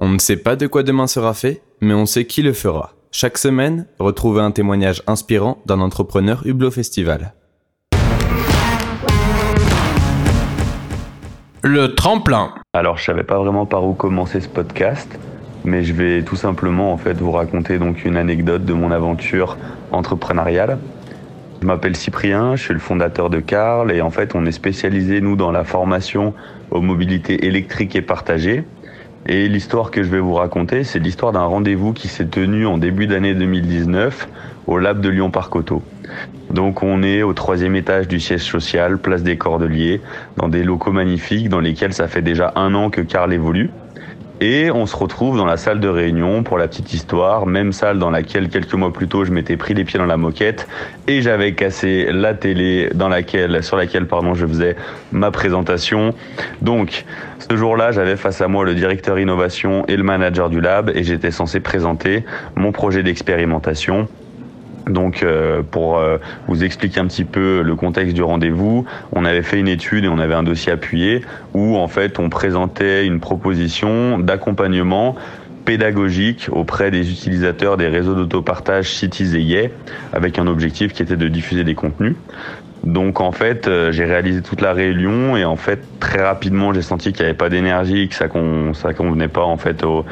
On ne sait pas de quoi demain sera fait, mais on sait qui le fera. Chaque semaine, retrouvez un témoignage inspirant d'un entrepreneur Hublot Festival. Le tremplin. Alors, je savais pas vraiment par où commencer ce podcast, mais je vais tout simplement en fait vous raconter donc une anecdote de mon aventure entrepreneuriale. Je m'appelle Cyprien, je suis le fondateur de Carl et en fait, on est spécialisé nous dans la formation aux mobilités électriques et partagées. Et l'histoire que je vais vous raconter, c'est l'histoire d'un rendez-vous qui s'est tenu en début d'année 2019 au Lab de Lyon-Parc Auto. Donc on est au troisième étage du siège social, place des Cordeliers, dans des locaux magnifiques dans lesquels ça fait déjà un an que Carl évolue. Et on se retrouve dans la salle de réunion pour la petite histoire, même salle dans laquelle quelques mois plus tôt je m'étais pris les pieds dans la moquette et j'avais cassé la télé dans laquelle, sur laquelle pardon, je faisais ma présentation. Donc ce jour-là, j'avais face à moi le directeur innovation et le manager du lab et j'étais censé présenter mon projet d'expérimentation donc, euh, pour euh, vous expliquer un petit peu le contexte du rendez-vous, on avait fait une étude et on avait un dossier appuyé où, en fait, on présentait une proposition d'accompagnement pédagogique auprès des utilisateurs des réseaux d'autopartage Cities et avec un objectif qui était de diffuser des contenus. Donc en fait, euh, j'ai réalisé toute la réunion et en fait très rapidement j'ai senti qu'il n'y avait pas d'énergie, que ça ça convenait pas en fait aux,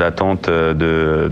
attentes de,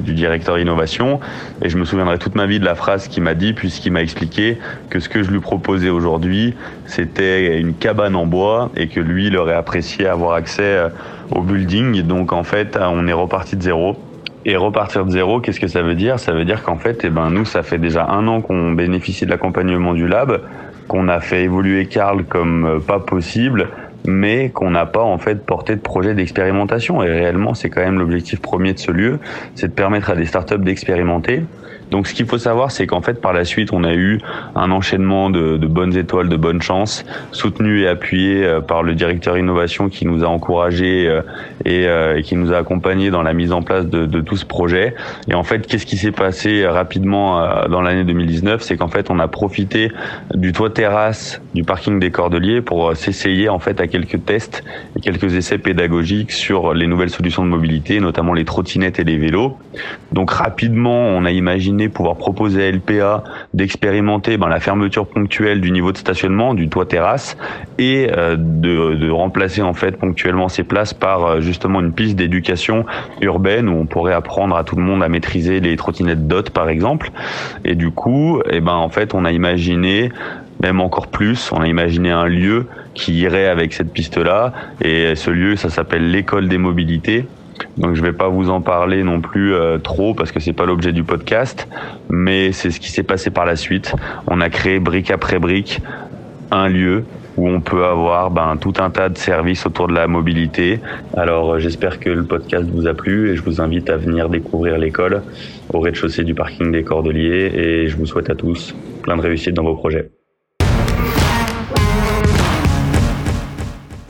du directeur innovation. Et je me souviendrai toute ma vie de la phrase qu'il m'a dit puisqu'il m'a expliqué que ce que je lui proposais aujourd'hui c'était une cabane en bois et que lui il aurait apprécié avoir accès euh, au building. Donc en fait on est reparti de zéro. Et repartir de zéro, qu'est-ce que ça veut dire? Ça veut dire qu'en fait, eh ben, nous, ça fait déjà un an qu'on bénéficie de l'accompagnement du lab, qu'on a fait évoluer Carl comme euh, pas possible, mais qu'on n'a pas en fait porté de projet d'expérimentation. Et réellement, c'est quand même l'objectif premier de ce lieu, c'est de permettre à des startups d'expérimenter donc ce qu'il faut savoir, c'est qu'en fait par la suite, on a eu un enchaînement de, de, bonnes étoiles, de bonnes chances, soutenu et appuyé euh, par le directeur innovation qui nous a encouragés euh, euh, et, qui nous a accompagnés dans la mise en place de, de tout ce projet. Et en fait, qu'est-ce qui s'est passé rapidement dans l'année 2019 C'est qu'en fait, on a profité du toit terrasse du parking des Cordeliers pour s'essayer en fait à quelques tests et quelques essais pédagogiques sur les nouvelles solutions de mobilité, notamment les trottinettes et les vélos. Donc rapidement, on a imaginé pouvoir proposer à LPA d'expérimenter ben, la fermeture ponctuelle du niveau de stationnement, du toit terrasse, et euh, de, remplacer en fait ponctuellement ces places par euh, justement une piste d'éducation urbaine où on pourrait apprendre à tout le monde à maîtriser les trottinettes DOT par exemple. Et du coup, eh ben en fait, on a imaginé même encore plus, on a imaginé un lieu qui irait avec cette piste-là, et ce lieu, ça s'appelle l'école des mobilités. Donc je vais pas vous en parler non plus euh, trop parce que c'est pas l'objet du podcast, mais c'est ce qui s'est passé par la suite. On a créé brique après brique un lieu où on peut avoir ben, tout un tas de services autour de la mobilité. Alors euh, j'espère que le podcast vous a plu et je vous invite à venir découvrir l'école au rez-de-chaussée du parking des Cordeliers et je vous souhaite à tous plein de réussite dans vos projets.